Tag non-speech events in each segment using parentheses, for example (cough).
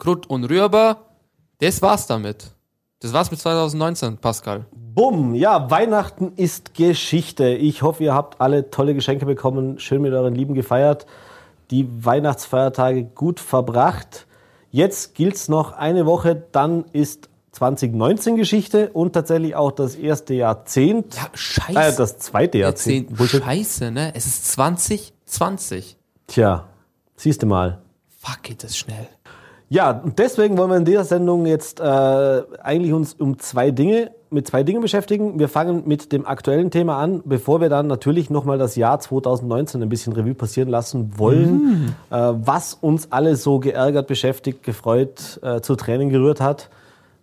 Krut und Rührbar. Das war's damit. Das war's mit 2019, Pascal. Bumm, ja, Weihnachten ist Geschichte. Ich hoffe, ihr habt alle tolle Geschenke bekommen, schön mit euren Lieben gefeiert, die Weihnachtsfeiertage gut verbracht. Jetzt gilt's noch eine Woche, dann ist 2019 Geschichte und tatsächlich auch das erste Jahrzehnt. Ja, scheiße. Äh, das zweite Jahrzehnt. Jahrzehnt. Scheiße, ne? Es ist 2020. Tja, siehst du mal. Fuck, geht das schnell. Ja, und deswegen wollen wir in dieser Sendung jetzt äh, eigentlich uns um zwei Dinge, mit zwei Dingen beschäftigen. Wir fangen mit dem aktuellen Thema an, bevor wir dann natürlich nochmal das Jahr 2019 ein bisschen Revue passieren lassen wollen, äh, was uns alle so geärgert, beschäftigt, gefreut, äh, zu Tränen gerührt hat.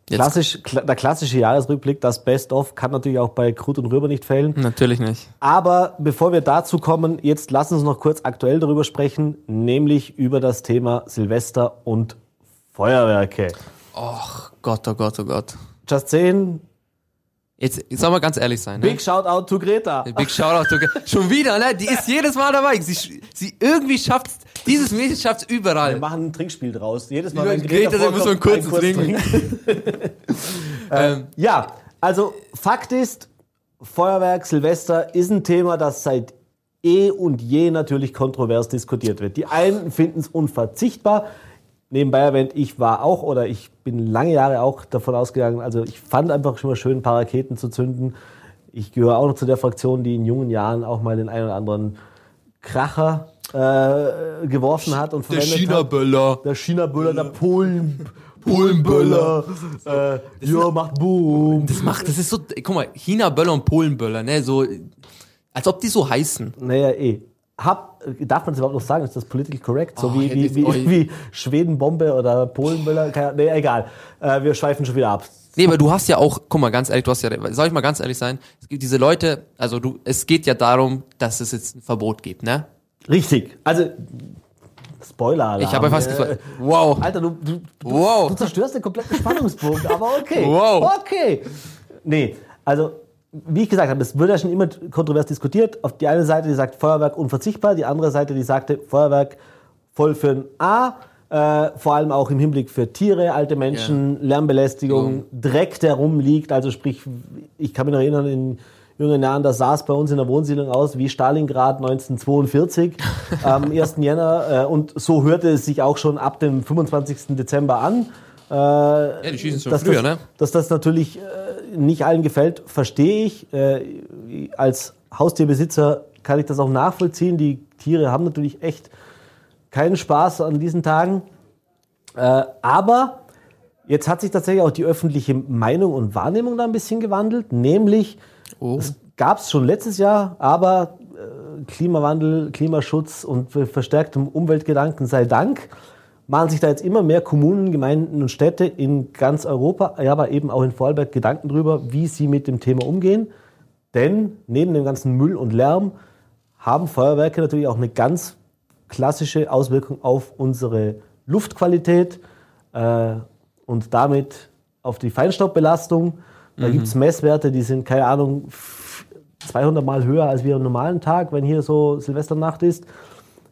Jetzt- Klassisch, kla der klassische Jahresrückblick, das Best-of, kann natürlich auch bei Krut und Rüber nicht fehlen. Natürlich nicht. Aber bevor wir dazu kommen, jetzt lassen uns noch kurz aktuell darüber sprechen, nämlich über das Thema Silvester und Feuerwerke. Och Gott, oh Gott, oh Gott. Just saying, Jetzt, jetzt soll mal ganz ehrlich sein. Ne? big shout out to Greta. Big Shoutout. to- (laughs) Schon wieder, ne? Die ist jedes Mal dabei. Sie, sie irgendwie schafft's, dieses Mädchen schafft's Wir überall. machen ein Trinkspiel draus. Jedes Mal, wenn Greta, Greta da muss man vorkommt, kurz ein trinken. (laughs) ähm, Ja, also Fakt ist, Feuerwerk, Silvester ist ein Thema, das seit eh und je natürlich kontrovers diskutiert wird. Die einen finden es unverzichtbar. Nebenbei erwähnt, ich war auch oder ich bin lange Jahre auch davon ausgegangen, also ich fand einfach schon mal schön, ein paar Raketen zu zünden. Ich gehöre auch noch zu der Fraktion, die in jungen Jahren auch mal den einen oder anderen Kracher äh, geworfen hat und der verwendet hat. China-Böller. Der China-Böller, der Polen, Polenböller. Äh, ja, macht Boom. Das macht, das ist so, guck mal, China-Böller und Polen-Böller, ne? So, als ob die so heißen. Naja, eh. Hab, darf man es überhaupt noch sagen? Ist das political correct? So Oh, wie, wie, wie, wie Schwedenbombe oder Polenböller? Keine- Nee, egal. Äh, wir schweifen schon wieder ab. Nee, aber du hast ja auch, guck mal, ganz ehrlich, du hast ja, soll ich mal ganz ehrlich sein? Es gibt diese Leute, also du, es geht ja darum, dass es jetzt ein Verbot gibt, ne? Richtig. Also, Spoiler-Alarm. Ich habe fast Äh, gesagt, wow. Alter, du, du, du, Wow. du zerstörst den kompletten Spannungspunkt, aber okay. (laughs) Wow. Okay. Nee, also, wie ich gesagt habe, es wird ja schon immer kontrovers diskutiert. Auf die eine Seite, die sagt Feuerwerk unverzichtbar, die andere Seite, die sagte Feuerwerk voll für ein A. Äh, vor allem auch im Hinblick für Tiere, alte Menschen, Lärmbelästigung, Dreck, der rumliegt. Also sprich, ich kann mich noch erinnern, in jungen Jahren, das sah es bei uns in der Wohnsiedlung aus wie Stalingrad 1942 (laughs) am 1. Jänner. Äh, und so hörte es sich auch schon ab dem 25. Dezember an. Äh, Ja, die schießen schon früher, das, ne? Dass das natürlich äh, nicht allen gefällt, verstehe ich. Äh, als Haustierbesitzer kann ich das auch nachvollziehen. Die Tiere haben natürlich echt keinen Spaß an diesen Tagen. Äh, aber jetzt hat sich tatsächlich auch die öffentliche Meinung und Wahrnehmung da ein bisschen gewandelt. Nämlich, Oh. es gab es schon letztes Jahr, aber äh, Klimawandel, Klimaschutz und verstärktem Umweltgedanken sei Dank, machen sich da jetzt immer mehr Kommunen, Gemeinden und Städte in ganz Europa, ja, aber eben auch in Vorarlberg Gedanken drüber, wie sie mit dem Thema umgehen. Denn neben dem ganzen Müll und Lärm haben Feuerwerke natürlich auch eine ganz klassische Auswirkung auf unsere Luftqualität äh, und damit auf die Feinstaubbelastung. Da gibt's Messwerte, die sind, keine Ahnung, f- 200 Mal höher als wir am normalen Tag, wenn hier so Silvesternacht ist.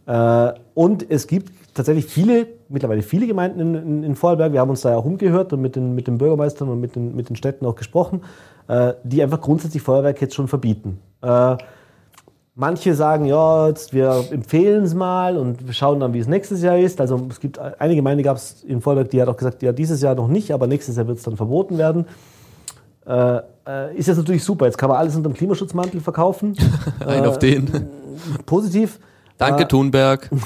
Äh, und es gibt tatsächlich viele, mittlerweile viele Gemeinden in, in, in Vorarlberg, wir haben uns da ja auch umgehört und mit den, mit den Bürgermeistern und mit den, mit den Städten auch gesprochen, äh, die einfach grundsätzlich Feuerwerk jetzt schon verbieten. Äh, Manche sagen, ja, jetzt, wir empfehlen es mal und wir schauen dann, wie es nächstes Jahr ist. Also es gibt eine Gemeinde, gab es in Vorarlberg, die hat auch gesagt, ja, dieses Jahr noch nicht, aber nächstes Jahr wird es dann verboten werden. Äh, ist jetzt natürlich super. Jetzt kann man alles unter dem Klimaschutzmantel verkaufen. (laughs) Ein auf den. Positiv. Danke, Thunberg. (laughs)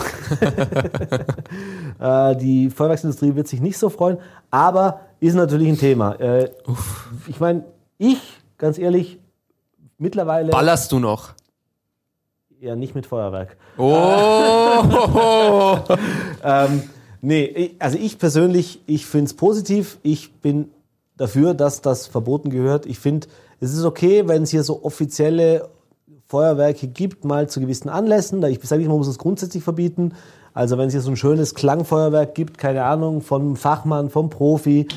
Äh, die Feuerwerksindustrie wird sich nicht so freuen, aber ist natürlich ein Thema. Äh, ich meine, ich, ganz ehrlich, mittlerweile Ballerst du noch? ja nicht mit Feuerwerk. Oh! (laughs) Ähm, nee, also ich persönlich, ich finde es positiv. Ich bin dafür, dass das verboten gehört. Ich finde, es ist okay, wenn es hier so offizielle Feuerwerke gibt, mal zu gewissen Anlässen. Ich sage nicht, man muss es grundsätzlich verbieten. Also wenn es hier so ein schönes Klangfeuerwerk gibt, keine Ahnung, vom Fachmann, vom Profi,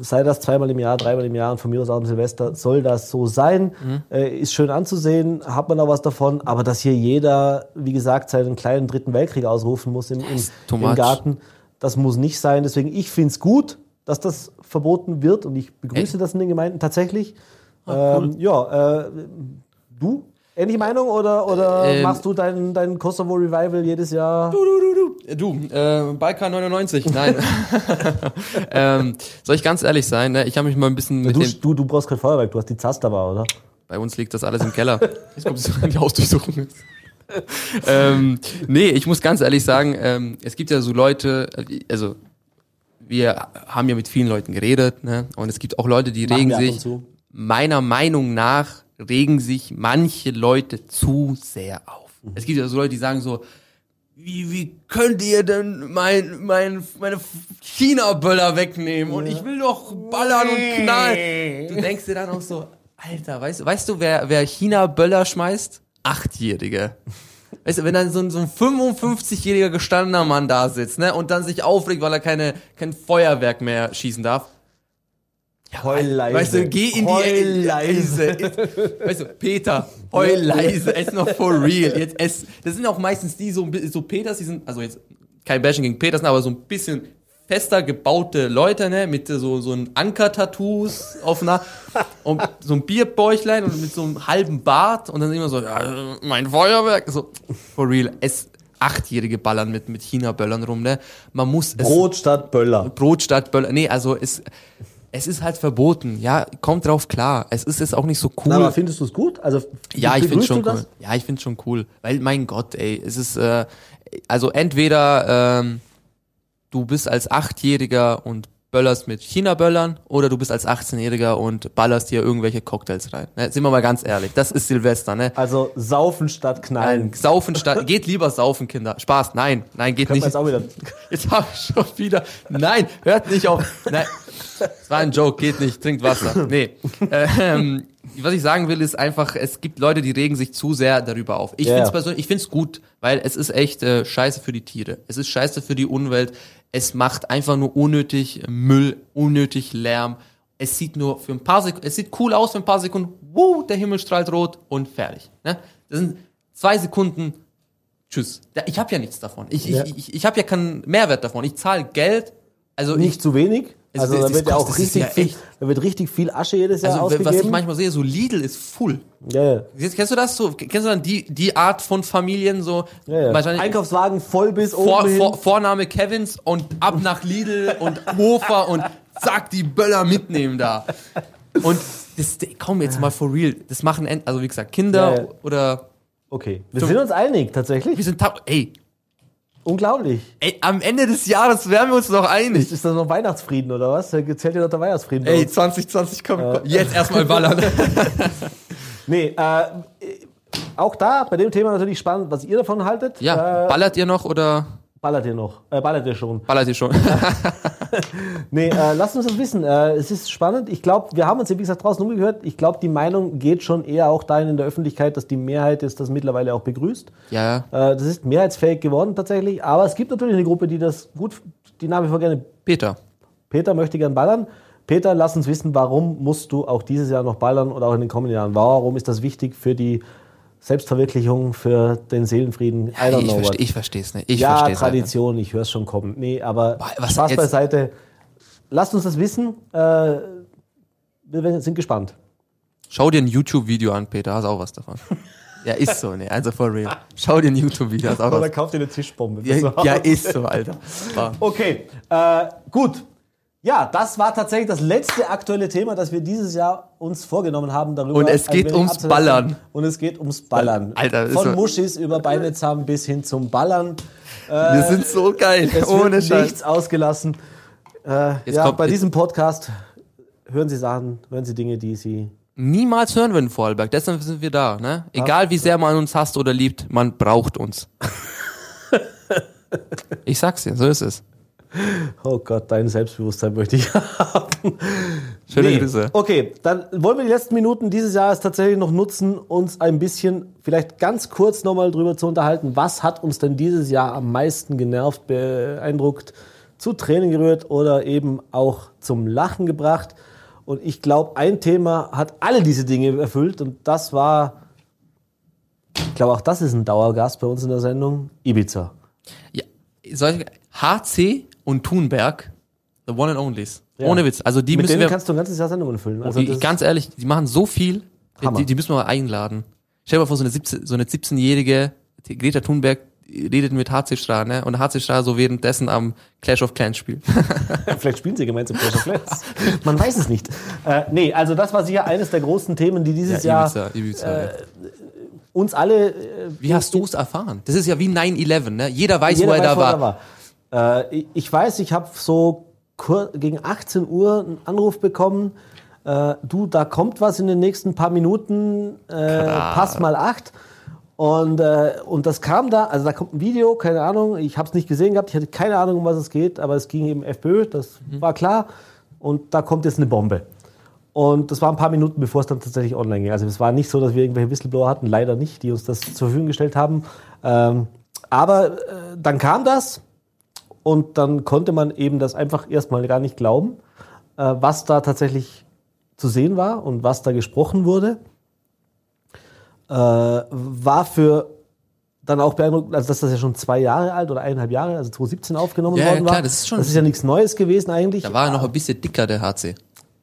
sei das zweimal im Jahr, dreimal im Jahr und von mir aus auch am Silvester, soll das so sein. Äh, ist schön anzusehen, hat man auch was davon, aber dass hier jeder, wie gesagt, seinen kleinen dritten Weltkrieg ausrufen muss im, im, im. Garten, Das muss nicht sein. Deswegen, ich finde es gut, dass das verboten wird und ich begrüße Ey. das in den Gemeinden tatsächlich. Ah, cool. ähm, ja, äh, du? Ähnliche Meinung oder, oder Ähm. machst du dein, dein Kosovo Revival jedes Jahr? Du, du, du, du. Du, äh, Balkan 99, nein. (laughs) ähm, soll ich ganz ehrlich sein, ne? ich habe mich mal ein bisschen mit Du, dem, du, du brauchst kein Feuerwerk, du hast die Zastava, oder? bei uns liegt das alles im Keller. Jetzt kommt es an die Hausdurchsuchung. (laughs) ähm, nee, ich muss ganz ehrlich sagen, ähm, es gibt ja so Leute, also wir haben ja mit vielen Leuten geredet, ne? Und es gibt auch Leute, die Machen regen sich, meiner Meinung nach, regen sich manche Leute zu sehr auf. Mhm. Es gibt ja so Leute, die sagen so, wie, wie könnt ihr denn mein, mein, meine China-Böller wegnehmen? Und ich will doch ballern und knallen. Du denkst dir dann auch so, Alter, weißt, du- weißt du, wer, wer China-Böller schmeißt? Achtjährige. Weißt du, wenn dann so ein, so ein 55-jähriger gestandener Mann da sitzt, ne, und dann sich aufregt, weil er keine, kein Feuerwerk mehr schießen darf. Heul leise. Weißt du, geh in die Heul leise. Weißt du, Peter, heul leise, es noch for real. Jetzt es, das sind auch meistens die so, so Peters, die sind, also jetzt kein Bashing gegen Peters, aber so ein bisschen fester gebaute Leute, ne, mit so, so ein Anker-Tattoos auf einer, und so ein Bierbäuchlein und mit so einem halben Bart und dann immer so, ja, mein Feuerwerk, so, for real. Es, Achtjährige ballern mit, mit China-Böllern rum, ne. Man muss es, Brot statt Böller. Brot statt Böller. Nee, also es, es ist halt verboten. Ja, kommt drauf klar. Es ist jetzt auch nicht so cool. Na, aber findest du es gut? Also, ja, ich finde schon cool. Ja, ich finde schon cool. Weil, mein Gott, ey, es ist, äh, also entweder ähm, du bist als Achtjähriger und böllerst mit China-Böllern oder du bist als 18-Jähriger und ballerst dir irgendwelche Cocktails rein. Ne? Sind wir mal ganz ehrlich, das ist Silvester, ne? Also saufen statt knallen. Nein, saufen statt, (laughs) geht lieber saufen, Kinder. Spaß, nein, nein, geht Können nicht. jetzt auch wieder. (laughs) Jetzt habe ich schon wieder. Nein, hört nicht auf. Nein, es war ein Joke, geht nicht, trinkt Wasser. Nee. Ähm, was ich sagen will, ist einfach, es gibt Leute, die regen sich zu sehr darüber auf. Ich Ja, find's ja. persönlich, ich find's gut, weil es ist echt äh, scheiße für die Tiere. Es ist scheiße für die Umwelt. Es macht einfach nur unnötig Müll, unnötig Lärm. Es sieht nur für ein paar Sekunden, es sieht cool aus für ein paar Sekunden. Wuh, der Himmel strahlt rot und fertig. Ne? Das sind zwei Sekunden Tschüss. Ich habe ja nichts davon. Ich, Ja. ich, ich, ich habe ja keinen Mehrwert davon. Ich zahle Geld. Also Nicht zu wenig. Also es- da wird ja auch richtig ja viel, da wird richtig viel Asche jedes Jahr also was ich ausgegeben. manchmal sehe, so Lidl ist full. ja, ja. Kennst du das so? Kennst du dann die, die Art von Familien so? Ja, ja. Wahrscheinlich Einkaufswagen voll bis vor, oben vor, Vorname Kevins und ab nach Lidl und Hofer und zack, die Böller mitnehmen da. Und das, komm jetzt mal for real. Das machen, also wie gesagt, Kinder Ja, oder Okay, wir sind uns einig, tatsächlich. wir sind, ey, Unglaublich. ey, am Ende des Jahres wären wir uns doch einig. Ist, ist das noch Weihnachtsfrieden oder was? Da zählt ja noch der Weihnachtsfrieden. Ey, uns. 2020, komm, komm. jetzt erstmal ballern. (laughs) Nee, äh, auch da bei dem Thema natürlich spannend, was ihr davon haltet. Ja, äh, ballert ihr noch oder ballert ihr noch? Äh, ballert ihr schon? ballert ihr schon? (laughs) Nee, äh, lasst uns das wissen. Äh, es ist spannend. Ich glaube, wir haben uns ja, wie gesagt, draußen umgehört. Ich glaube, die Meinung geht schon eher auch dahin in der Öffentlichkeit, dass die Mehrheit ist das mittlerweile auch begrüßt. ja, Äh, das ist mehrheitsfähig geworden tatsächlich. Aber es gibt natürlich eine Gruppe, die das gut, die nach wie vor gerne. Peter. Peter möchte gern ballern. Peter, lass uns wissen, warum musst du auch dieses Jahr noch ballern oder auch in den kommenden Jahren? Warum ist das wichtig für die Selbstverwirklichung, für den Seelenfrieden? I don't ich know what. verstehe ich versteh's nicht. Ich ja, halt nicht. Tradition, ich höre es schon kommen. Nee, aber was Spaß jetzt- beiseite. Lasst uns das wissen. Äh, wir sind gespannt. Schau dir ein YouTube-Video an, Peter, hast auch was davon. (laughs) ja, ist so, ne, also for real. Schau dir ein YouTube-Video, hast auch was. kauft ihr eine Tischbombe. Ja, ja, ist so, Alter. (laughs) War. Okay, äh, gut. Ja, das war tatsächlich das letzte aktuelle Thema, das wir dieses Jahr uns vorgenommen haben. Darüber Und es geht ums abzusetzen. Ballern. Und es geht ums Ballern. Alter, ist Von so- Muschis über Beinezahm bis hin zum Ballern. Wir sind so geil, Es ohne wird Scheiß. nichts ausgelassen. Äh, ja, kommt- bei diesem Podcast hören Sie Sachen, hören Sie Dinge, die Sie Niemals hören wir in Vorarlberg, deshalb sind wir da, ne? Egal wie sehr man uns hasst oder liebt, man braucht uns. (laughs) ich sag's dir, so ist es. Oh Gott, dein Selbstbewusstsein möchte ich (laughs) haben. Schöne Grüße. Okay, dann wollen wir die letzten Minuten dieses Jahres tatsächlich noch nutzen, uns ein bisschen, vielleicht ganz kurz nochmal drüber zu unterhalten, was hat uns denn dieses Jahr am meisten genervt, beeindruckt, zu Tränen gerührt oder eben auch zum Lachen gebracht. Und ich glaube, ein Thema hat alle diese Dinge erfüllt und das war, ich glaube auch das ist ein Dauergast bei uns in der Sendung, Ibiza. Ja, soll ich, HC und Thunberg, the one and onlys. Ja. Ohne Witz. Also die Mit müssen denen wir, kannst du ein ganzes Jahr Sendungen füllen. Also die, ganz ehrlich, die machen so viel, die, die müssen wir mal einladen. Stell dir mal vor, so eine 17, so eine 17-jährige Greta Thunberg redet mit HC Stra, ne? Und HC Stra so währenddessen am Clash of Clans spielt. (laughs) Vielleicht spielen sie gemeinsam Clash of Clans. Man weiß es nicht. Äh, nee, also das war sicher eines der großen Themen, die dieses Jahr Ibiza, Ibiza. ja. uns alle. Äh, Wie hast du es erfahren? Das ist ja wie 9-11, ne? Jeder weiß, jeder wo er weiß, da wo er war. Äh, ich- weiß, ich habe so gegen 18 Uhr einen Anruf bekommen. Äh, du, da kommt was in den nächsten paar Minuten. Äh, pass mal acht. Und, äh, und das kam da, also da kommt ein Video, keine Ahnung, ich habe es nicht gesehen gehabt, ich hatte keine Ahnung, um was es geht, aber es ging eben FPÖ, das war klar. Und da kommt jetzt eine Bombe. Und das war ein paar Minuten, bevor es dann tatsächlich online ging. Also es war nicht so, dass wir irgendwelche Whistleblower hatten, leider nicht, die uns das zur Verfügung gestellt haben. Ähm, aber äh, dann kam das und dann konnte man eben das einfach erstmal gar nicht glauben, äh, was da tatsächlich zu sehen war und was da gesprochen wurde. Äh, war für dann auch beeindruckend, also dass das ja schon zwei Jahre alt oder eineinhalb Jahre, also 2017 aufgenommen Ja, ja, worden klar, war. das ist schon- das ist ja nichts Neues gewesen eigentlich. Da war er noch ein bisschen dicker, der HC.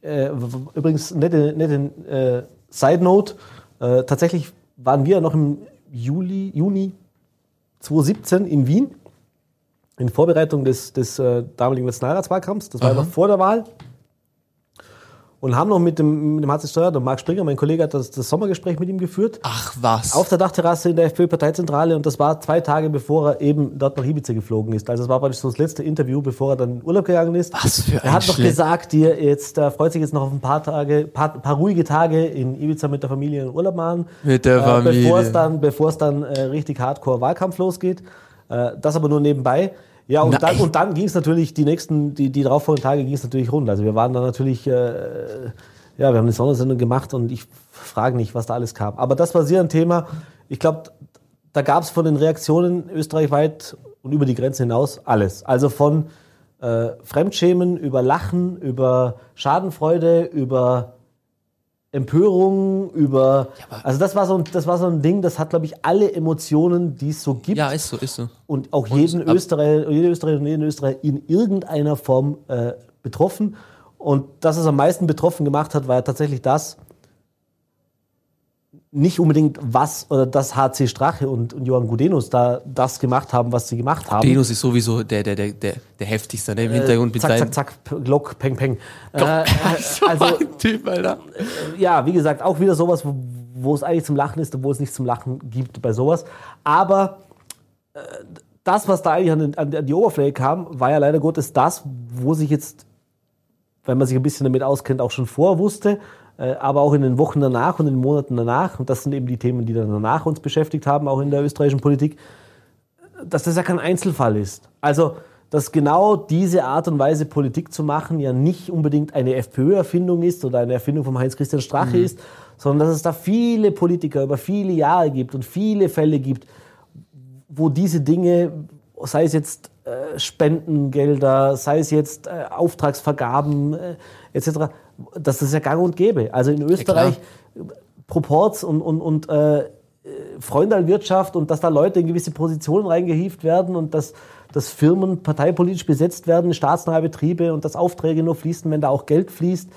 Äh, übrigens, nette, nette äh, Side Note. Äh, tatsächlich waren wir noch im Juli, Juni 2017 in Wien in Vorbereitung des, des äh, damaligen Nationalratswahlkampfs. Das war Aha. noch vor der Wahl. Und haben noch mit dem, mit dem HC Steuer, der Marc Springer, mein Kollege, hat das, das Sommergespräch mit ihm geführt. Ach was. Auf der Dachterrasse in der FPÖ-Parteizentrale und das war zwei Tage bevor er eben dort nach Ibiza geflogen ist. Also das war praktisch so das letzte Interview, bevor er dann in Urlaub gegangen ist. Was für ein Er hat noch Schlimm. gesagt, gesagt, dir jetzt äh, freut sich jetzt noch auf ein paar Tage, paar, paar ruhige Tage in Ibiza mit der Familie in Urlaub machen. Mit der Äh, Familie. Bevor es dann, bevor es dann äh, richtig Hardcore Wahlkampf losgeht. Äh, das aber nur nebenbei. Ja, und Nein. dann, und dann ging es natürlich, die nächsten, die, die darauffolgenden Tage ging es natürlich rund. Also wir waren da natürlich, äh, ja, wir haben eine Sondersendung gemacht und ich frage nicht, was da alles kam. Aber das war sehr ein Thema. Ich glaube, da gab es von den Reaktionen österreichweit und über die Grenze hinaus alles. Also von äh, Fremdschämen, über Lachen, über Schadenfreude, über Empörung, über. also das war so ein, das war so ein Ding, das hat, glaube ich, alle Emotionen, die es so gibt. Ja, ist so, ist so. und auch jeden ab- Österreicher, jede Österreicherin und jeden Österreicher in irgendeiner Form äh, betroffen. Und das, was am meisten betroffen gemacht hat, war ja tatsächlich das, nicht unbedingt was oder das HC Strache und, und Johann Gudenus da das gemacht haben, was sie gemacht haben. Denus ist sowieso der, der, der, der, der heftigste, ne? Im Hintergrund mit zack, zack, zack, Glock, Peng, Peng. Äh, (laughs) äh, also, Typ, Alter. ja, wie gesagt, auch wieder sowas, wo, wo es eigentlich zum Lachen ist, obwohl es nicht zum Lachen gibt bei sowas. Aber äh, das, was da eigentlich an, den, an die- Oberfläche kam, war ja leider Gottes das, wo sich jetzt, wenn man sich ein bisschen damit auskennt, auch schon vorher wusste, äh, aber auch in den Wochen danach und in den Monaten danach, und das sind eben die Themen, die dann danach uns beschäftigt haben, auch in der österreichischen Politik, dass das ja kein Einzelfall ist. Also, dass genau diese Art und Weise Politik zu machen ja nicht unbedingt eine FPÖ-Erfindung ist oder eine Erfindung von Heinz-Christian Strache ist, sondern dass es da viele Politiker über viele Jahre gibt und viele Fälle gibt, wo diese Dinge, sei es jetzt äh, Spendengelder, sei es jetzt äh, Auftragsvergaben äh, etc., dass das ja gang und gäbe. Also in Österreich Proports und, und, und äh, Freundalwirtschaft und dass da Leute in gewisse Positionen reingehieft werden und dass, dass Firmen parteipolitisch besetzt werden, staatsnahe Betriebe und dass Aufträge nur fließen, wenn da auch Geld fließt.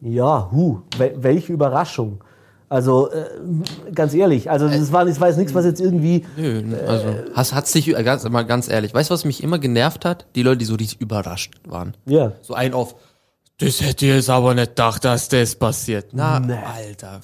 Ja, hu, wel, welche Überraschung. Also äh, ganz ehrlich, also das war, das war jetzt nichts, was jetzt irgendwie Nö, also, hast, hat's dich, äh, ganz, mal ganz ehrlich, weißt du, was mich immer genervt hat? Die Leute, die so richtig überrascht waren. ja So ein auf, das hätte ich jetzt aber nicht gedacht, dass das passiert. Na, Nee. Alter.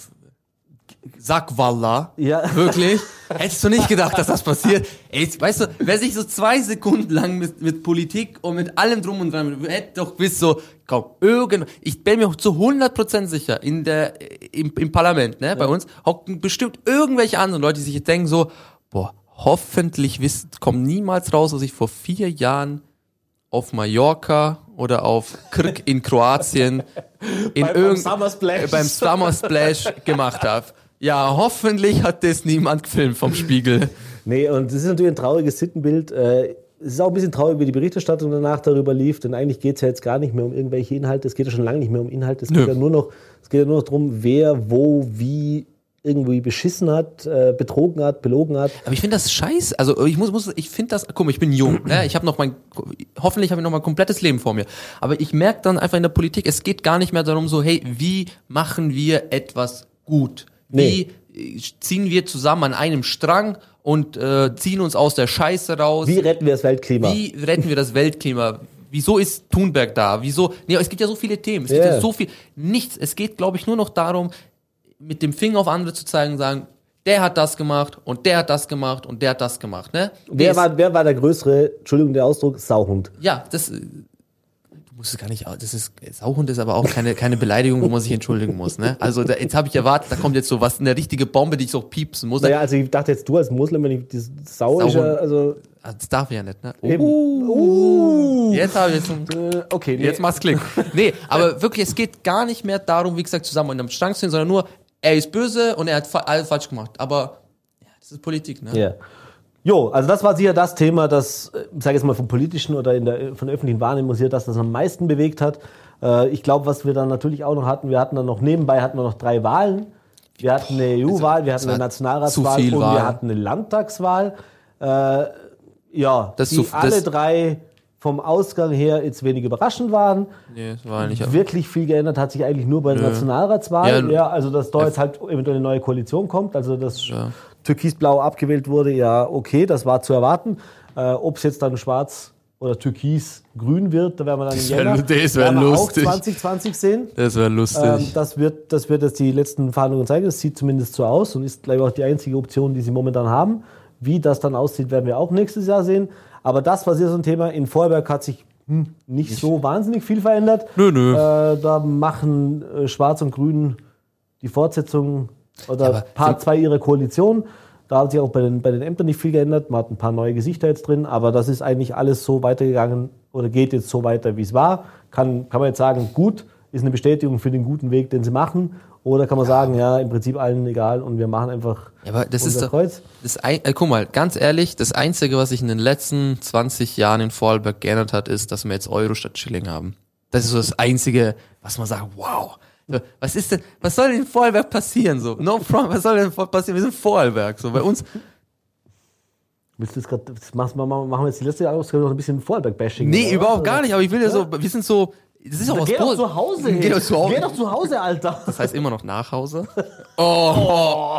Sag Wallah. Ja. (laughs) Wirklich? Hättest du nicht gedacht, dass das passiert? Ey, weißt du, wer sich so zwei Sekunden lang mit, mit Politik und mit allem drum und dran, hätte doch bis so, komm, irgend, ich bin mir zu 100% sicher, in der, im, im Parlament, ne, bei uns, hocken bestimmt irgendwelche anderen Leute, die sich jetzt denken so, boah, hoffentlich wissen, kommen niemals raus, was ich vor vier Jahren auf Mallorca oder auf Krk in Kroatien (laughs) in Beim- beim irgend- Summer Splash. äh, beim Summer Splash gemacht habe. Ja, hoffentlich hat das niemand gefilmt vom Spiegel. Nee, und das ist natürlich ein trauriges Sittenbild. Äh, Es ist auch ein bisschen traurig, wie die Berichterstattung danach darüber lief, denn eigentlich geht es ja jetzt gar nicht mehr um irgendwelche Inhalte. Es geht ja schon lange nicht mehr um Inhalte. Es Nö. geht ja nur noch, es geht ja nur noch darum, wer, wo, wie irgendwie beschissen hat, äh, betrogen hat, belogen hat. Aber ich finde das scheiße. Also ich muss, muss ich finde das, guck mal, ich bin jung, ne? ich habe noch mein, hoffentlich habe ich noch mein komplettes Leben vor mir. Aber ich merke dann einfach in der Politik, es geht gar nicht mehr darum so, hey, wie machen wir etwas gut? Nee. Wie äh, ziehen wir zusammen an einem Strang und äh, ziehen uns aus der Scheiße raus? Wie retten wir das Weltklima? Wie retten wir das Weltklima? Wieso ist Thunberg da? Wieso? Nee, es gibt ja so viele Themen. Es gibt Ja. ja so viel. Nichts. Es geht, glaube ich, nur noch darum, mit dem Finger auf andere zu zeigen und sagen, der hat das gemacht und der hat das gemacht und der hat das gemacht. Ne? wer, war, wer war der größere, Entschuldigung der Ausdruck, Sauhund? Ja, das. äh, Du musst es gar nicht. Das ist Sauhund ist aber auch keine keine Beleidigung, wo man sich entschuldigen muss. Ne? Also da, jetzt habe ich erwartet, da kommt jetzt so was eine richtige Bombe, die ich so piepsen muss. Naja, also ich dachte jetzt du als Muslim, wenn ich das Sau ist, ja, Sauhund. also Ah, Das darf ich ja nicht. Ne? eben. Uh, jetzt habe ich jetzt. Äh, okay, nee. Jetzt macht's Klick. Nee, aber wirklich, es geht gar nicht mehr darum, wie gesagt, zusammen in einem Strang zu stehen, sondern nur, er ist böse und er hat alles falsch gemacht. Aber ja, das ist Politik, ne? Ja. Jo, also das war sicher das Thema, das, äh, ich sage jetzt mal vom politischen oder in der, von der öffentlichen Wahrnehmung sicher das, das am meisten bewegt hat. Äh, Ich glaube, was wir dann natürlich auch noch hatten, wir hatten dann noch nebenbei hatten wir noch drei Wahlen. Wir hatten eine EU-Wahl, wir hatten eine Nationalratswahl und wir hatten eine Landtagswahl. Äh, ja, Das die alle drei vom Ausgang her jetzt wenig überraschend waren. Nee, das war nicht. Wirklich viel geändert hat sich eigentlich nur bei der Nationalratswahl. Ja, Ja, also dass da jetzt halt eventuell eine neue Koalition kommt, also dass Türkisblau abgewählt wurde, ja, okay, das war zu erwarten. Äh, Ob es jetzt dann schwarz oder türkis-grün wird, da werden wir dann im wär- das wär lustig. auch 2020 sehen. Das wäre lustig. Ähm, das, wird, das wird jetzt die letzten Verhandlungen zeigen. Das sieht zumindest so aus und ist, glaube ich, auch die einzige Option, die sie momentan haben. Wie das dann aussieht, werden wir auch nächstes Jahr sehen. Aber das war sehr so ein Thema. In Vorberg hat sich hm, nicht so wahnsinnig viel verändert. Nö, nö. Äh, da machen äh, Schwarz und Grün die Fortsetzung oder aber Part 2 ihrer Koalition. Da hat sich auch bei den, bei den Ämtern nicht viel geändert. Man hat ein paar neue Gesichter jetzt drin, aber das ist eigentlich alles so weitergegangen oder geht jetzt so weiter, wie es war. Kann, kann man jetzt sagen, gut, ist eine Bestätigung für den guten Weg, den sie machen. Oder kann man sagen, ja, im Prinzip allen egal und wir machen einfach Ja, aber das ist unser doch, Kreuz. das ein, äh, guck mal, ganz ehrlich, das Einzige, was sich in den letzten 20 Jahren in Vorarlberg geändert hat, ist, dass wir jetzt Euro statt Schilling haben. Das ist so das Einzige, was man sagt, wow. Was ist denn, was soll denn in Vorarlberg passieren, so? No front, was soll denn passieren? Wir sind Vorarlberg, so. Bei uns, Willst du das gerade, machen wir jetzt die letzte Ausgabe noch ein bisschen Vorarlberg-Bashing? nee, oder? überhaupt gar nicht, aber ich will ja so, wir sind so, das ist auch was Geh doch zu Hause hin. Geh doch zu Hause. Geh doch zu Hause, Alter. Das heißt immer noch nach Hause. (laughs) Oh.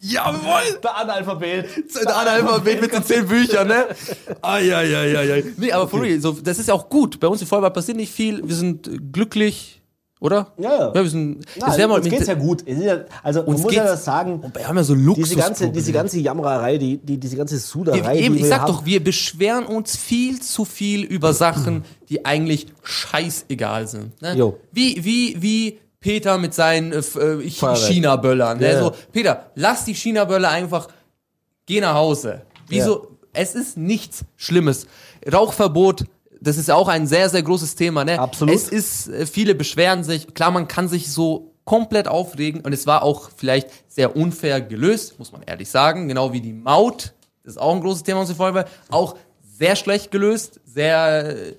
Jawohl! Der Analphabet. Der Analphabet mit den zehn Büchern, ne? Eieieiei. Nee, aber for real, so, das ist ja auch gut. Bei uns in Vollbart passiert nicht viel. Wir sind glücklich, oder? Ja, ja. Ja, wir sind. Ja, das wär mal uns geht's ja gut. Ja, also man Uns muss ja das sagen. Und wir haben ja so Luxus. Diese ganze, diese ganze Jammererei, die, die, diese ganze Suderei, Eben, die ich wir sag haben, doch, wir beschweren uns viel zu viel über Sachen, die eigentlich scheißegal sind. Ne? Jo. Wie, wie, wie Peter mit seinen äh, äh. China-Böllern. Ne? Ja. So, Peter, lass die China-Böller einfach, geh nach Hause. Wieso? Es ist nichts Schlimmes. Rauchverbot, das ist auch ein sehr, sehr großes Thema. Ne? Absolut. Es ist, äh, viele beschweren sich. Klar, man kann sich so komplett aufregen und es war auch vielleicht sehr unfair gelöst, muss man ehrlich sagen. Genau wie die Maut, das ist auch ein großes Thema, was wir vorher auch sehr schlecht gelöst, sehr, äh,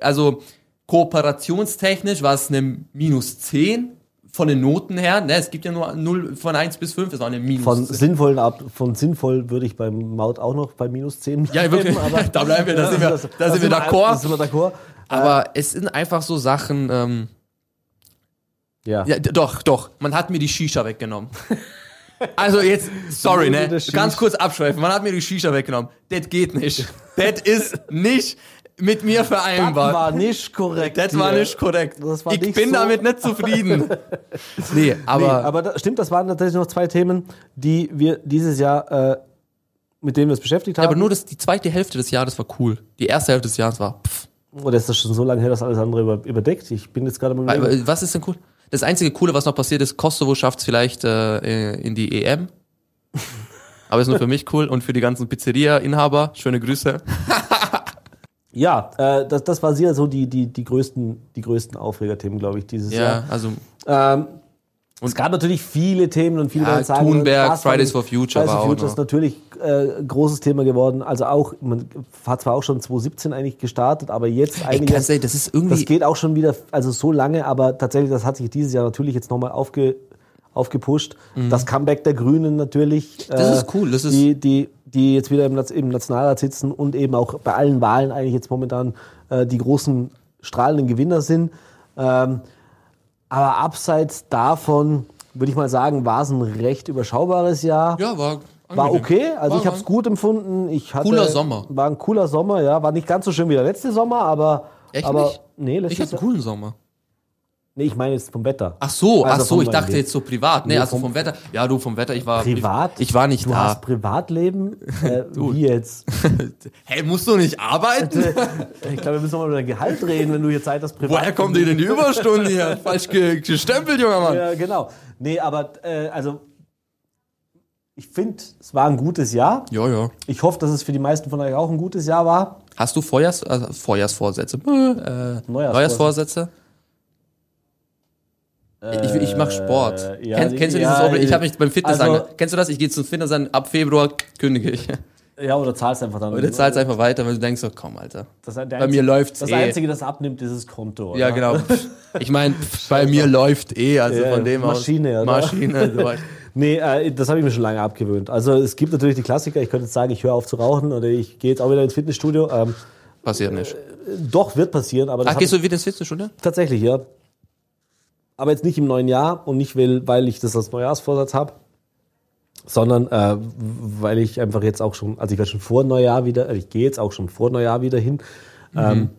also kooperationstechnisch war es eine minus 10 von den Noten her. Ne? Es gibt ja nur 0 von 1 bis 5, es war eine minus von 10. sinnvollen ab, von sinnvoll würde ich beim Maut auch noch bei minus 10 Ja, wirklich. bleiben, (laughs) Da bleiben wir, da sind wir- das- da sind wir Da d'accord. sind wir d'accord. Aber es sind einfach so Sachen, ähm, Ja. Ja, doch, doch. Man hat mir die Shisha weggenommen. (laughs) Also jetzt, sorry, ne? das. Ganz kurz abschweifen. Man hat mir die Shisha weggenommen. Das geht nicht. Das ist nicht mit mir Das vereinbar. war nicht korrekt. Das war nicht korrekt. Das war ich nicht bin so. damit nicht zufrieden. (laughs) nee, aber, Nee, aber da, stimmt, das waren tatsächlich noch zwei Themen, die wir dieses Jahr, äh, mit denen wir uns beschäftigt haben. aber nur das, die zweite Hälfte des Jahres war cool. Die erste Hälfte des Jahres war pff. Oder ist das schon so lange her, dass alles andere über, überdeckt? Ich bin jetzt gerade mal Was ist denn cool? Das einzige Coole, was noch passiert ist, Kosovo schafft es vielleicht äh, in die EM. (laughs) Aber ist nur für mich cool und für die ganzen Pizzeria-Inhaber. Schöne Grüße. (laughs) Ja, äh, das, das war sicher so die, die, die größten, die größten Aufregerthemen, glaube ich, dieses Ja, Jahr. also Ähm, es gab natürlich viele Themen und viele Ja, sagen, Thunberg, das Fridays for Future Fridays war for Future ist natürlich äh, ein großes Thema geworden. Also auch, man hat zwar auch schon 2017 eigentlich gestartet, aber jetzt eigentlich. das ist irgendwie. das geht auch schon wieder, also so lange, aber tatsächlich, das hat sich dieses Jahr natürlich jetzt nochmal aufge, aufgepusht. Das Comeback der Grünen natürlich. Mhm. Das ist cool, das ist- die, die, die jetzt wieder im, im Nationalrat sitzen und eben auch bei allen Wahlen eigentlich jetzt momentan äh, die großen strahlenden Gewinner sind. Ähm, aber abseits davon würde ich mal sagen, war es ein recht überschaubares Jahr. Ja, war War okay, also War- ich habe es gut empfunden. Ich hatte, Cooler Sommer. War ein cooler Sommer, ja. War nicht ganz so schön wie der letzte Sommer, aber. Echt aber nicht? Nee, Ich letztes hatte einen coolen Sommer. Nee, ich meine jetzt vom Wetter. Ach so, Also ach so, ich dachte Leben. jetzt so privat. Nee, Nee, also vom- vom Wetter. Ja, du vom Wetter, ich war Privat? Ich, war nicht Du da. hast Privatleben? Äh, (laughs) wie jetzt? (laughs) Hey, musst du nicht arbeiten? Ich glaube, wir müssen nochmal über dein Gehalt reden, wenn du hier Zeit hast, privat. Woher kommt dir denn die Überstunden hier? (laughs) Falsch ge gestempelt, junger Mann. Ja, genau. Nee, aber äh, also ich finde, es war ein gutes Jahr. Ja, ja. Ich hoffe, dass es für die meisten von euch auch ein gutes Jahr war. Hast du Vorjahrs äh, Vorjahrsvorsätze? Äh, Neujahrsvorsätze? Ich, ich mache Sport. Äh, ja, Kenn, kennst du ja, dieses Ober Ich habe mich beim Fitness also- ange Kennst du das? Ich gehe zum Fitness an, ab Februar kündige ich. Ja, oder zahlst einfach dann. Und du zahlst einfach weiter, weil du denkst so, komm, Alter. Das Bei mir läuft's Das eh. Einzige, das abnimmt, ist das Konto. Oder? Ja, genau. (laughs) Ich meine, bei mir läuft eh, also Ja, von dem Maschine, aus. oder? Maschine, weißt. (laughs) Nee, äh, das habe ich mir schon lange abgewöhnt. Also es gibt natürlich die Klassiker, ich könnte jetzt sagen, ich höre auf zu rauchen oder ich gehe jetzt auch wieder ins Fitnessstudio. Ähm, Passiert nicht. doch, wird passieren, aber das Ach, gehst du wieder ins Fitnessstudio? Tatsächlich, ja. Aber jetzt nicht im neuen Jahr und nicht, weil, weil ich das als Neujahrsvorsatz habe, sondern äh, weil ich einfach jetzt auch schon, also ich werde schon vor Neujahr wieder, äh, ich gehe jetzt auch schon vor Neujahr wieder hin. Ähm,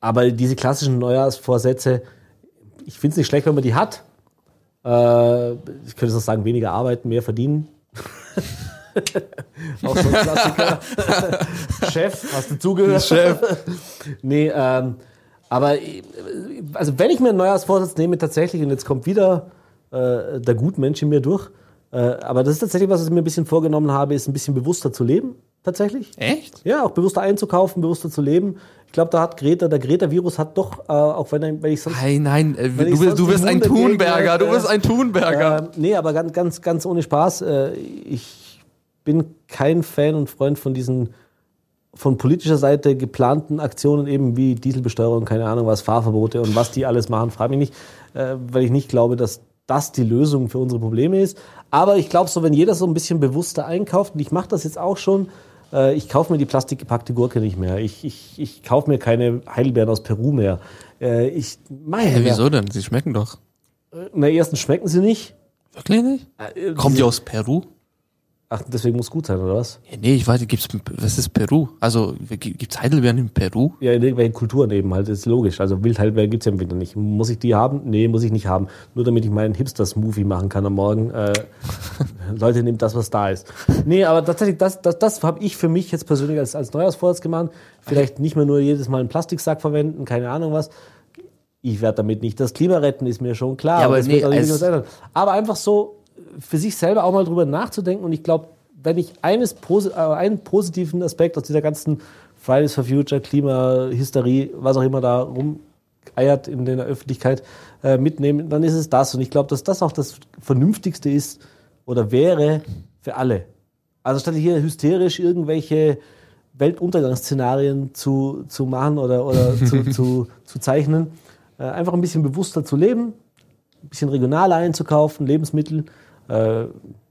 aber diese klassischen Neujahrsvorsätze, ich finde es nicht schlecht, wenn man die hat. Äh, ich könnte jetzt auch sagen, weniger arbeiten, mehr verdienen. (laughs) auch so ein Klassiker. (laughs) Chef, hast du zugehört? Chef. Nee, ähm, aber äh, also wenn ich mir einen Neujahrsvorsatz nehme, tatsächlich, und jetzt kommt wieder äh, der Gutmensch in mir durch, äh, aber das ist tatsächlich was, was ich mir ein bisschen vorgenommen habe, ist ein bisschen bewusster zu leben, tatsächlich. Echt? Ja, auch bewusster einzukaufen, bewusster zu leben. Ich glaube, da hat Greta, der Greta-Virus hat doch, äh, auch wenn, wenn ich sonst Nein, nein, äh, du, sonst du bist ein Hunde Thunberger, du bist ein Thunberger. nee, aber ganz, ganz, ganz ohne Spaß. Äh, ich bin kein Fan und Freund von diesen von politischer Seite geplanten Aktionen eben wie Dieselbesteuerung, keine Ahnung was, Fahrverbote und was die alles machen, frage mich nicht, äh, weil ich nicht glaube, dass das die Lösung für unsere Probleme ist. Aber ich glaube so, wenn jeder so ein bisschen bewusster einkauft, und ich mache das jetzt auch schon, äh, ich kaufe mir die plastikgepackte Gurke nicht mehr. Ich, ich, ich kaufe mir keine Heidelbeeren aus Peru mehr. Äh, ich meine, Hä, wieso denn? Sie schmecken doch. na erstens schmecken sie nicht. Wirklich nicht? Äh, Kommt die aus Peru? Ach, deswegen muss gut sein, oder was? Ja, nee, ich weiß nicht, gibt's, was ist Peru? Also, gi- gibt's Heidelbeeren in Peru? Ja, in irgendwelchen Kulturen eben halt, ist logisch. Also Wildheilbeeren gibt's ja im Winter nicht. Muss ich die haben? Nee, muss ich nicht haben. Nur damit ich meinen Hipster-Smoothie machen kann am Morgen. Äh, (laughs) Leute, nehmt das, was da ist. Nee, aber tatsächlich, das, das, das habe ich für mich jetzt persönlich als, als Neujahrsvorsatz gemacht. Vielleicht nicht mehr nur jedes Mal einen Plastiksack verwenden, keine Ahnung was. Ich werde damit nicht das Klima retten, ist mir schon klar. Ja, aber nee, aber einfach so für sich selber auch mal drüber nachzudenken. Und ich glaube, wenn ich eines, äh, einen positiven Aspekt aus dieser ganzen Fridays for Future, Klimahysterie, was auch immer da rumeiert in der Öffentlichkeit, äh, mitnehme, dann ist es das. Und ich glaube, dass das auch das Vernünftigste ist oder wäre für alle. Also statt hier hysterisch irgendwelche Weltuntergangsszenarien zu, zu machen oder, oder (laughs) zu, zu, zu zeichnen, äh, einfach ein bisschen bewusster zu leben, ein bisschen regionaler einzukaufen, Lebensmittel. Äh,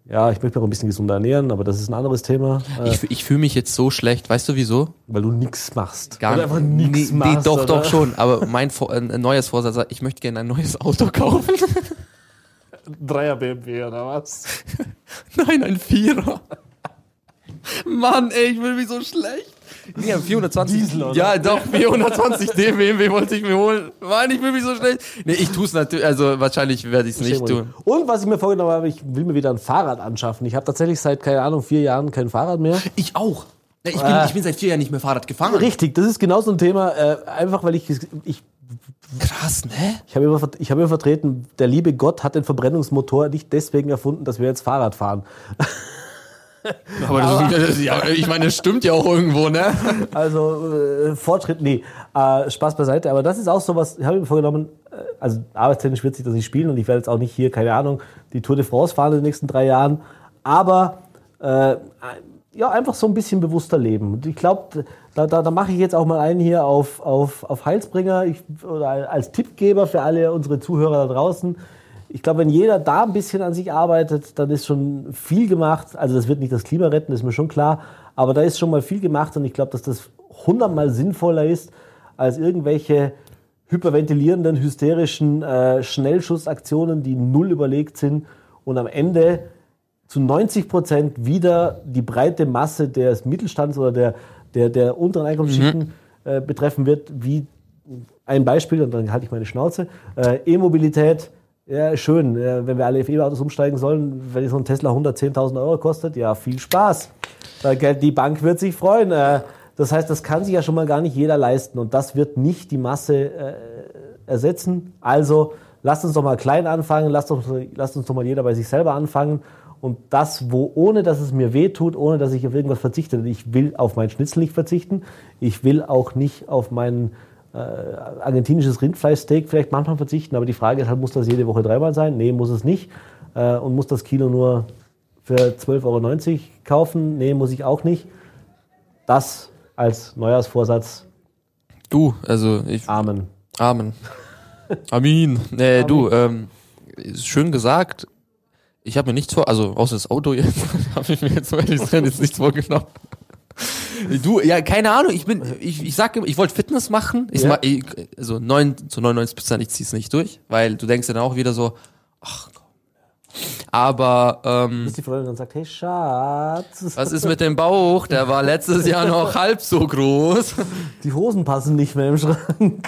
ja, ich möchte mich auch ein bisschen gesunder ernähren, aber das ist ein anderes Thema, äh, Ich, ich fühle mich jetzt so schlecht, weißt du wieso? weil du nichts machst. Gar Weil du einfach nichts nee, machst. nee, doch, oder? doch schon. Aber mein Vor ein ein neues Vorsatz, ich möchte gerne ein neues Auto kaufen. Dreier BMW oder was? (laughs) Nein, ein Vierer. Mann, ey, ich will mich so schlecht. Nee, ein 420. Diesel, oder? Ja, doch, 420 D BMW wollte ich mir holen. Mann, ich will mich so schlecht. Nee, ich tu's natürlich, also wahrscheinlich werde ich es nicht tun. Und was ich mir vorgenommen habe, ich will mir wieder ein Fahrrad anschaffen. Ich habe tatsächlich seit, keine Ahnung, vier Jahren kein Fahrrad mehr. Ich auch. Ich bin, Ah. ich bin seit vier Jahren nicht mehr Fahrrad gefahren. Richtig, das ist genau so ein Thema. Äh, einfach weil ich, ich Krass, ne? Ich habe immer, ich habe immer vertreten, der liebe Gott hat den Verbrennungsmotor nicht deswegen erfunden, dass wir jetzt Fahrrad fahren. (laughs) Aber das, das, ja, ich meine, das stimmt ja auch irgendwo, ne? Also äh, Fortschritt, nee, äh, Spaß beiseite. Aber das ist auch so was, ich habe mir vorgenommen, äh, also arbeitstechnisch wird sich das nicht spielen und ich werde jetzt auch nicht hier, keine Ahnung, die Tour de France fahren in den nächsten drei Jahren. Aber äh, ja, einfach so ein bisschen bewusster leben. Und ich glaube, da, da, da mache ich jetzt auch mal einen hier auf, auf, auf Heilsbringer ich, oder als Tippgeber für alle unsere Zuhörer da draußen. Ich glaube, wenn jeder da ein bisschen an sich arbeitet, dann ist schon viel gemacht. Also das wird nicht das Klima retten, ist mir schon klar. Aber da ist schon mal viel gemacht und ich glaube, dass das hundertmal sinnvoller ist, als irgendwelche hyperventilierenden, hysterischen äh, Schnellschussaktionen, die null überlegt sind und am Ende zu 90 Prozent wieder die breite Masse des Mittelstands oder der, der, der unteren Einkommensschichten mhm. äh, betreffen wird, wie ein Beispiel, und dann halte ich meine Schnauze, äh, E-Mobilität, ja, schön, wenn wir alle auf E-Autos umsteigen sollen, wenn so ein Tesla 110.000 Euro kostet, ja, viel Spaß. Die Bank wird sich freuen. Äh, das heißt, das kann sich ja schon mal gar nicht jeder leisten und das wird nicht die Masse äh, ersetzen. Also lasst uns doch mal klein anfangen, lasst uns, lasst uns doch mal jeder bei sich selber anfangen und das, wo, ohne dass es mir weh tut, ohne dass ich auf irgendwas verzichte. Ich will auf mein Schnitzel nicht verzichten. Ich will auch nicht auf mein äh, argentinisches Rindfleischsteak vielleicht manchmal verzichten. Aber die Frage ist halt, muss das jede Woche dreimal sein? Nee, muss es nicht. Äh, und muss das Kilo nur für 12,90 Euro kaufen? Nee, muss ich auch nicht. Das als Neujahrsvorsatz. Du, also ich. Amen. Amen. Amin. Nee, Amen. du, ähm, schön gesagt ich habe mir nichts vor, also außer das Auto jetzt, (laughs) habe ich mir jetzt, jetzt nichts vorgenommen. Du, ja, keine Ahnung, ich bin, ich, ich sag, ich wollte Fitness machen, ich, ja. mach, ich also neun, zu 99 Prozent, ich zieh's nicht durch, weil du denkst dann auch wieder so, ach komm. Aber, ähm, Bis die Freundin dann sagt, hey Schatz. Was ist mit dem Bauch? Der war letztes Jahr noch (laughs) halb so groß. Die Hosen passen nicht mehr im Schrank.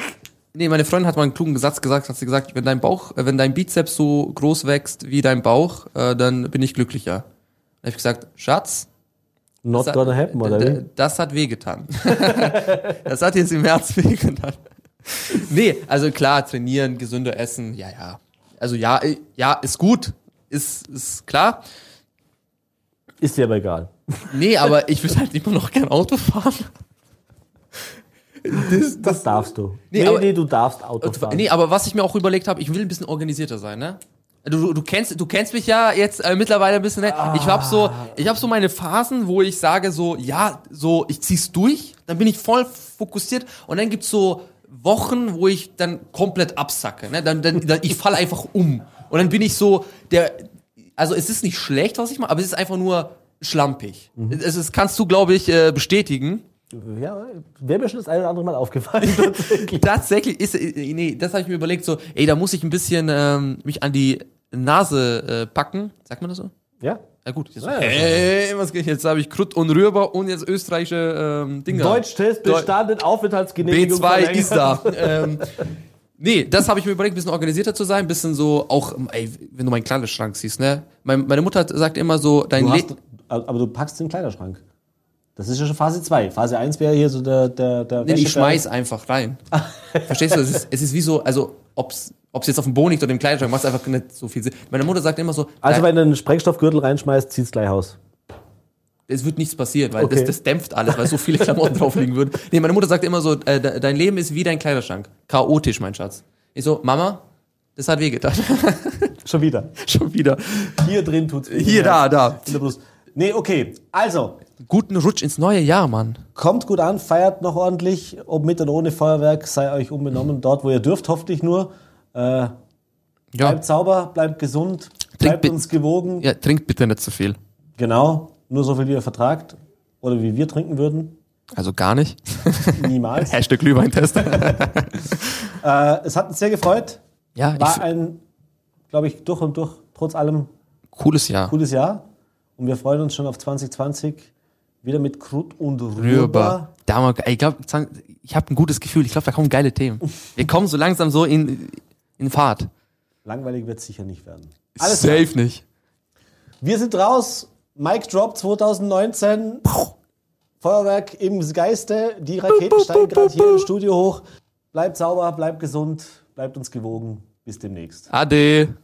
Nee, meine Freundin hat mal einen klugen Satz gesagt, hat sie gesagt, wenn dein Bauch, äh, wenn dein Bizeps so groß wächst wie dein Bauch, äh, dann bin ich glücklicher. Dann habe ich gesagt, Schatz, Not gonna hat, happen, oder wie? Das hat wehgetan. (laughs) das hat jetzt im März wehgetan. Nee, also klar, trainieren, gesünder essen, ja, ja. Also ja, äh, ja, ist gut, ist, ist klar. Ist dir aber egal. Nee, aber ich würde halt immer noch gern Auto fahren. Das, das, darfst du. Nee, nee, aber, nee, du darfst Auto fahren. Nee, aber was ich mir auch überlegt habe, ich will ein bisschen organisierter sein, ne? Du, du kennst du kennst mich ja jetzt äh, mittlerweile ein bisschen ne? Ah. ich habe so ich habe so meine Phasen wo ich sage so ja so ich zieh's durch dann bin ich voll fokussiert und dann gibt's so Wochen wo ich dann komplett absacke ne dann, dann, dann ich falle einfach um und dann bin ich so der also es ist nicht schlecht was ich mache aber es ist einfach nur schlampig mhm. es ist, kannst du glaube ich äh, bestätigen ja, wäre mir schon das eine oder andere Mal aufgefallen. (laughs) Tatsächlich, tatsächlich ist, äh, nee, das habe ich mir überlegt, so, ey, da muss ich ein bisschen ähm, mich an die Nase äh, packen. Sagt man das so? Ja. Ja gut, jetzt, ja, hey, was geht jetzt? habe ich Krut und Rührbar und jetzt österreichische ähm, Dinger. Deutsch-Test bestanden, Aufenthaltsgenehmigung. B2 ist da. (laughs) ähm, nee, das habe ich mir überlegt, ein bisschen organisierter zu sein, ein bisschen so auch, ey, wenn du meinen Kleiderschrank siehst, ne? Meine Mutter sagt immer so, dein Leben. Aber du packst den Kleiderschrank. Das ist ja schon Phase 2. Phase 1 wäre hier so der, der, der nee, Ich schmeiß einfach rein. (laughs) Verstehst du? Es ist, es ist wie so, also ob's, ob's jetzt auf dem Boden liegt oder im Kleiderschrank, macht einfach nicht so viel Sinn. Meine Mutter sagt immer so. Also wenn du einen Sprengstoffgürtel reinschmeißt, zieht's gleich aus. Es wird nichts passieren, weil okay. das, das dämpft alles, weil so viele Klamotten (laughs) drauf liegen würden. Nee, meine Mutter sagt immer so, äh, dein Leben ist wie dein Kleiderschrank. Chaotisch, mein Schatz. Ich so, Mama, das hat wehgetan. (laughs) Schon wieder. Schon wieder. Hier drin tut's weh. Hier, da, da. Nee, okay. Also. Guten Rutsch ins neue Jahr, Mann. Kommt gut an, feiert noch ordentlich. Ob mit oder ohne Feuerwerk, sei euch unbenommen. Dort, wo ihr dürft, hoffentlich nur. Äh, ja. Bleibt sauber, bleibt gesund, bleibt uns gewogen. Ja, trinkt bitte nicht zu viel. Genau. Nur so viel, wie ihr vertragt. Oder wie wir trinken würden. Also gar nicht. (laughs) Niemals. Hashtag Glühweintest. (laughs) äh, es hat uns sehr gefreut. Ja, War ein, glaube ich, durch und durch, trotz allem. Cooles Jahr. Cooles Jahr. Und wir freuen uns schon auf 2020 wieder mit Krut und Rüber. Rüber. Ich glaube, ich habe ein gutes Gefühl. Ich glaube, da kommen geile Themen. (laughs) Wir kommen so langsam so in, in Fahrt. Langweilig wird es sicher nicht werden. Alles Safe klar. nicht. Wir sind raus. Mike Drop 2019. Feuerwerk im Geiste. Die Raketen steigen gerade hier im Studio hoch. Bleibt sauber, bleibt gesund, bleibt uns gewogen. Bis demnächst. Ade.